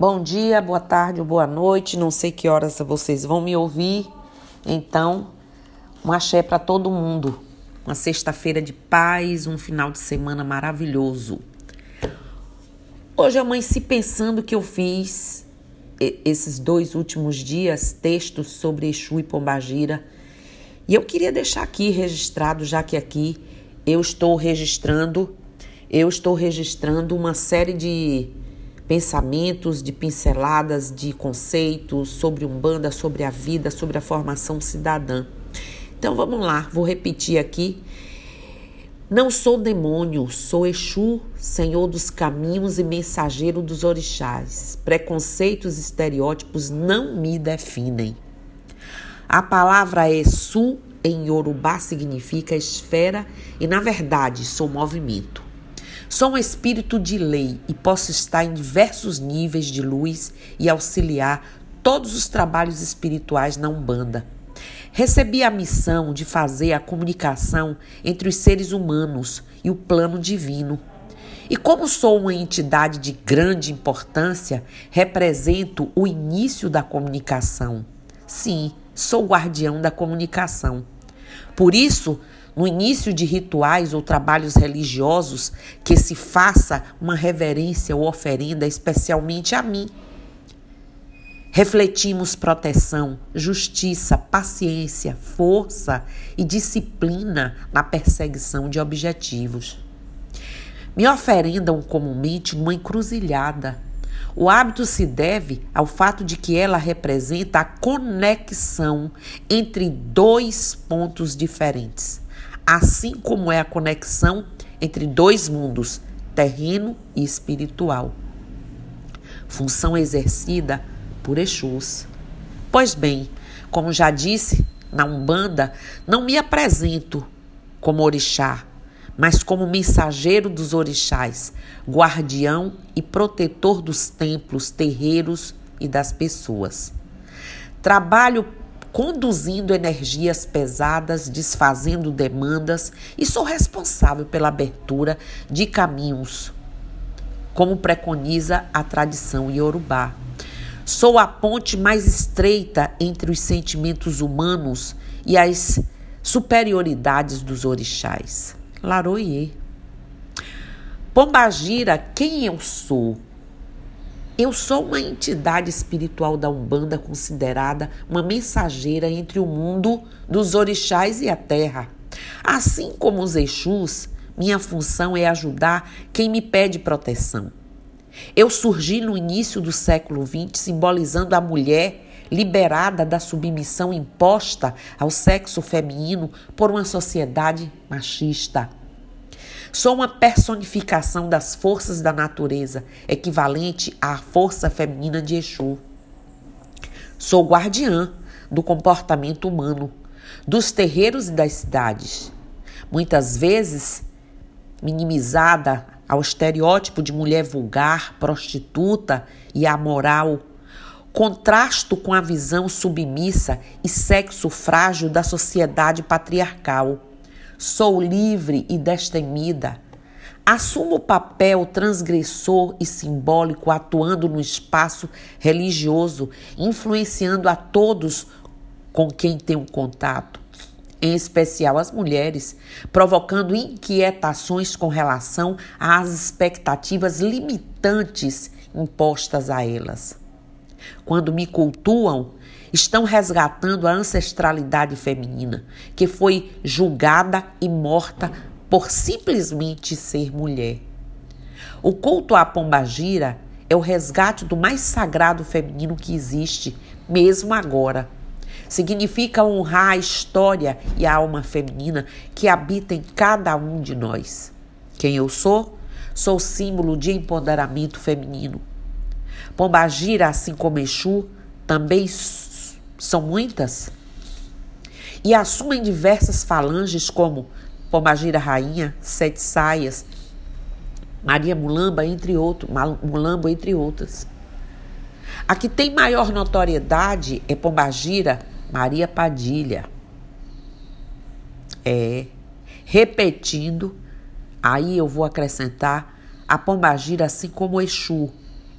Bom dia, boa tarde boa noite, não sei que horas vocês vão me ouvir. Então, um axé para todo mundo. Uma sexta-feira de paz, um final de semana maravilhoso. Hoje amanheci pensando que eu fiz esses dois últimos dias textos sobre Exu e Pombagira. E eu queria deixar aqui registrado, já que aqui eu estou registrando, eu estou registrando uma série de pensamentos, de pinceladas, de conceitos sobre Umbanda, sobre a vida, sobre a formação cidadã. Então vamos lá, vou repetir aqui. Não sou demônio, sou Exu, senhor dos caminhos e mensageiro dos orixás. Preconceitos e estereótipos não me definem. A palavra Exu em Yorubá significa esfera e, na verdade, sou movimento. Sou um espírito de lei e posso estar em diversos níveis de luz e auxiliar todos os trabalhos espirituais na Umbanda. Recebi a missão de fazer a comunicação entre os seres humanos e o plano divino. E como sou uma entidade de grande importância, represento o início da comunicação. Sim, sou guardião da comunicação. Por isso, no início de rituais ou trabalhos religiosos, que se faça uma reverência ou oferenda especialmente a mim. Refletimos proteção, justiça, paciência, força e disciplina na perseguição de objetivos. Me oferendam comumente numa encruzilhada. O hábito se deve ao fato de que ela representa a conexão entre dois pontos diferentes assim como é a conexão entre dois mundos, terreno e espiritual. Função exercida por Exus. Pois bem, como já disse, na Umbanda não me apresento como orixá, mas como mensageiro dos orixás, guardião e protetor dos templos, terreiros e das pessoas. Trabalho conduzindo energias pesadas, desfazendo demandas e sou responsável pela abertura de caminhos, como preconiza a tradição iorubá. Sou a ponte mais estreita entre os sentimentos humanos e as superioridades dos orixás. Laroie. Pombagira, quem eu sou? Eu sou uma entidade espiritual da Umbanda considerada uma mensageira entre o mundo dos orixás e a terra. Assim como os Exus, minha função é ajudar quem me pede proteção. Eu surgi no início do século XX simbolizando a mulher liberada da submissão imposta ao sexo feminino por uma sociedade machista. Sou uma personificação das forças da natureza, equivalente à força feminina de Exu. Sou guardiã do comportamento humano, dos terreiros e das cidades. Muitas vezes minimizada ao estereótipo de mulher vulgar, prostituta e amoral, contrasto com a visão submissa e sexo frágil da sociedade patriarcal. Sou livre e destemida. Assumo o papel transgressor e simbólico atuando no espaço religioso, influenciando a todos com quem tenho contato, em especial as mulheres, provocando inquietações com relação às expectativas limitantes impostas a elas. Quando me cultuam, estão resgatando a ancestralidade feminina, que foi julgada e morta por simplesmente ser mulher. O culto à pombagira é o resgate do mais sagrado feminino que existe, mesmo agora. Significa honrar a história e a alma feminina que habita em cada um de nós. Quem eu sou? Sou símbolo de empoderamento feminino. Pombagira, assim como Exu, também são muitas, e assumem diversas falanges como Pombagira Rainha, Sete Saias, Maria Mulamba, entre Mulambo, entre outras. A que tem maior notoriedade é Pombagira Maria Padilha. É, repetindo, aí eu vou acrescentar a Pombagira, assim como Exu,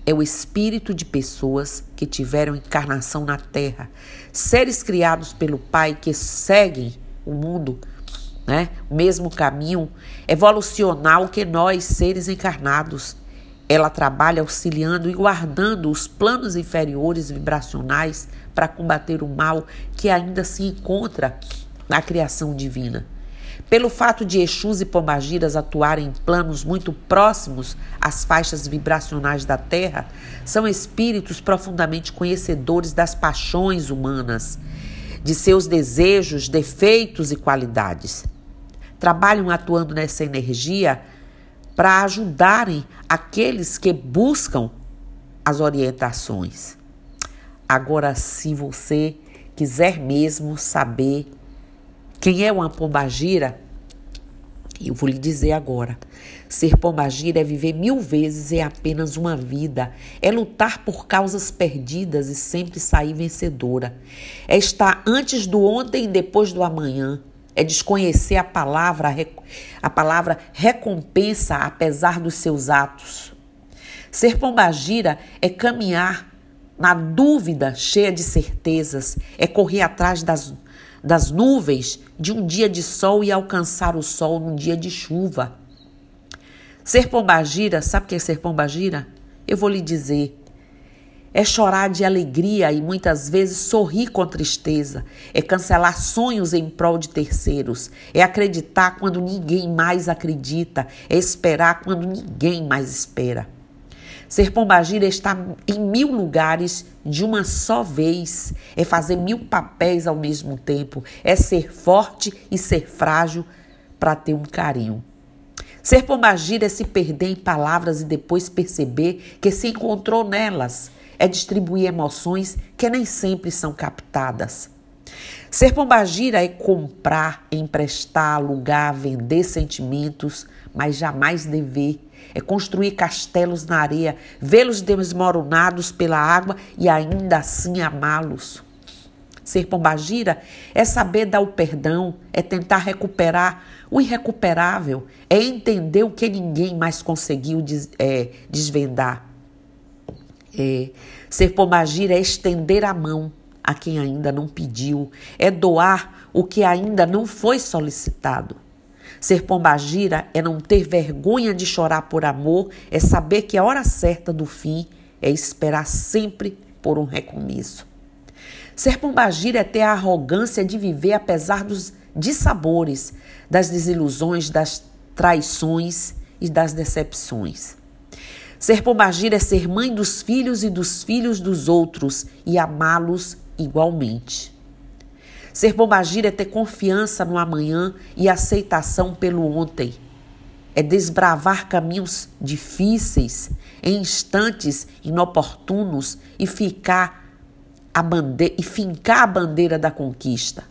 é o espírito de pessoas que tiveram encarnação na Terra, seres criados pelo Pai que seguem o mundo, né? o mesmo caminho evolucional que nós, seres encarnados. Ela trabalha auxiliando e guardando os planos inferiores vibracionais para combater o mal que ainda se encontra na criação divina. Pelo fato de Exus e Pombagiras atuarem em planos muito próximos às faixas vibracionais da Terra, são espíritos profundamente conhecedores das paixões humanas, de seus desejos, defeitos e qualidades. Trabalham atuando nessa energia para ajudarem aqueles que buscam as orientações. Agora, se você quiser mesmo saber quem é uma pombagira, eu vou lhe dizer agora. Ser pombagira é viver mil vezes em apenas uma vida. É lutar por causas perdidas e sempre sair vencedora. É estar antes do ontem e depois do amanhã. É desconhecer a palavra, a palavra recompensa apesar dos seus atos. Ser pombagira é caminhar na dúvida cheia de certezas, é correr atrás das das nuvens de um dia de sol e alcançar o sol num dia de chuva. Ser pombagira, sabe o que é ser pombagira? Eu vou lhe dizer. É chorar de alegria e muitas vezes sorrir com tristeza. É cancelar sonhos em prol de terceiros. É acreditar quando ninguém mais acredita. É esperar quando ninguém mais espera. Ser pombagira é estar em mil lugares de uma só vez, é fazer mil papéis ao mesmo tempo, é ser forte e ser frágil para ter um carinho. Ser pombagira é se perder em palavras e depois perceber que se encontrou nelas. É distribuir emoções que nem sempre são captadas. Ser pombagira é comprar, emprestar, alugar, vender sentimentos, mas jamais dever é construir castelos na areia, vê-los desmoronados pela água e ainda assim amá-los. Ser pombagira é saber dar o perdão, é tentar recuperar o irrecuperável, é entender o que ninguém mais conseguiu des, é, desvendar. É, ser pombagira é estender a mão a quem ainda não pediu, é doar o que ainda não foi solicitado. Ser pombagira é não ter vergonha de chorar por amor, é saber que a hora certa do fim é esperar sempre por um recomeço. Ser pombagira é ter a arrogância de viver apesar dos dissabores, das desilusões, das traições e das decepções. Ser pombagira é ser mãe dos filhos e dos filhos dos outros e amá-los igualmente. Ser pombagira é ter confiança no amanhã e aceitação pelo ontem. É desbravar caminhos difíceis em instantes inoportunos e ficar a bandeira, e fincar a bandeira da conquista.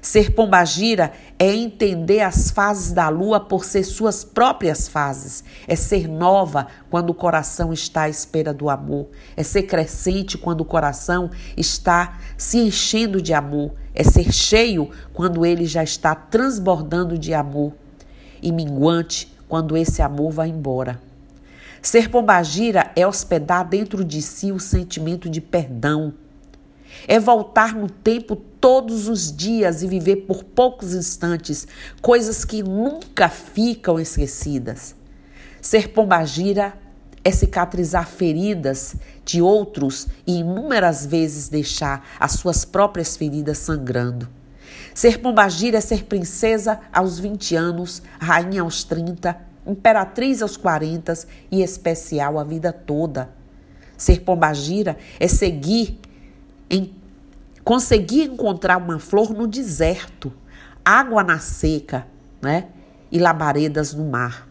Ser pombagira é entender as fases da lua por ser suas próprias fases. É ser nova quando o coração está à espera do amor. É ser crescente quando o coração está se enchendo de amor. É ser cheio quando ele já está transbordando de amor. E minguante quando esse amor vai embora. Ser pombagira é hospedar dentro de si o sentimento de perdão é voltar no tempo todos os dias e viver por poucos instantes coisas que nunca ficam esquecidas. Ser pombagira é cicatrizar feridas de outros e inúmeras vezes deixar as suas próprias feridas sangrando. Ser pombagira é ser princesa aos 20 anos, rainha aos 30, imperatriz aos 40 e especial a vida toda. Ser pombagira é seguir em conseguir encontrar uma flor no deserto, água na seca, né? E labaredas no mar.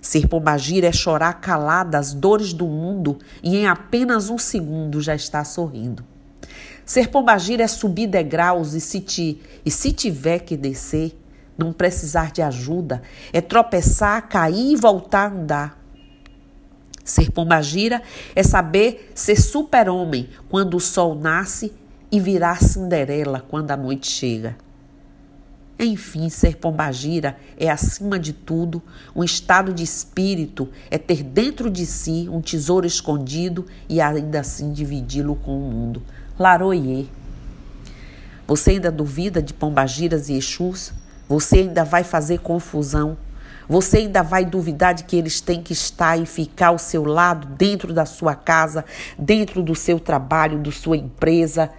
Ser pombagira é chorar calada as dores do mundo e em apenas um segundo já está sorrindo. Ser pombagira é subir degraus e se, te, e se tiver que descer, não precisar de ajuda, é tropeçar, cair e voltar a andar. Ser pombagira é saber ser super-homem quando o sol nasce e virar Cinderela quando a noite chega. Enfim, ser pombagira é, acima de tudo, um estado de espírito, é ter dentro de si um tesouro escondido e ainda assim dividi-lo com o mundo. Laroie. Você ainda duvida de pombagiras e exus? Você ainda vai fazer confusão? Você ainda vai duvidar de que eles têm que estar e ficar ao seu lado, dentro da sua casa, dentro do seu trabalho, da sua empresa?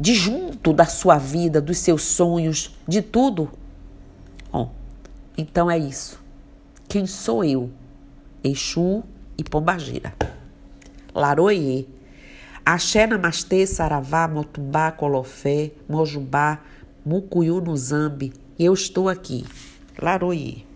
De junto da sua vida, dos seus sonhos, de tudo? Bom, então é isso. Quem sou eu? Exu e Pombagira. Laroie. Axé Namastê, Saravá, Motumbá, Colofé, Mojubá, Mucuyu no Zambi. Eu estou aqui. Laroie.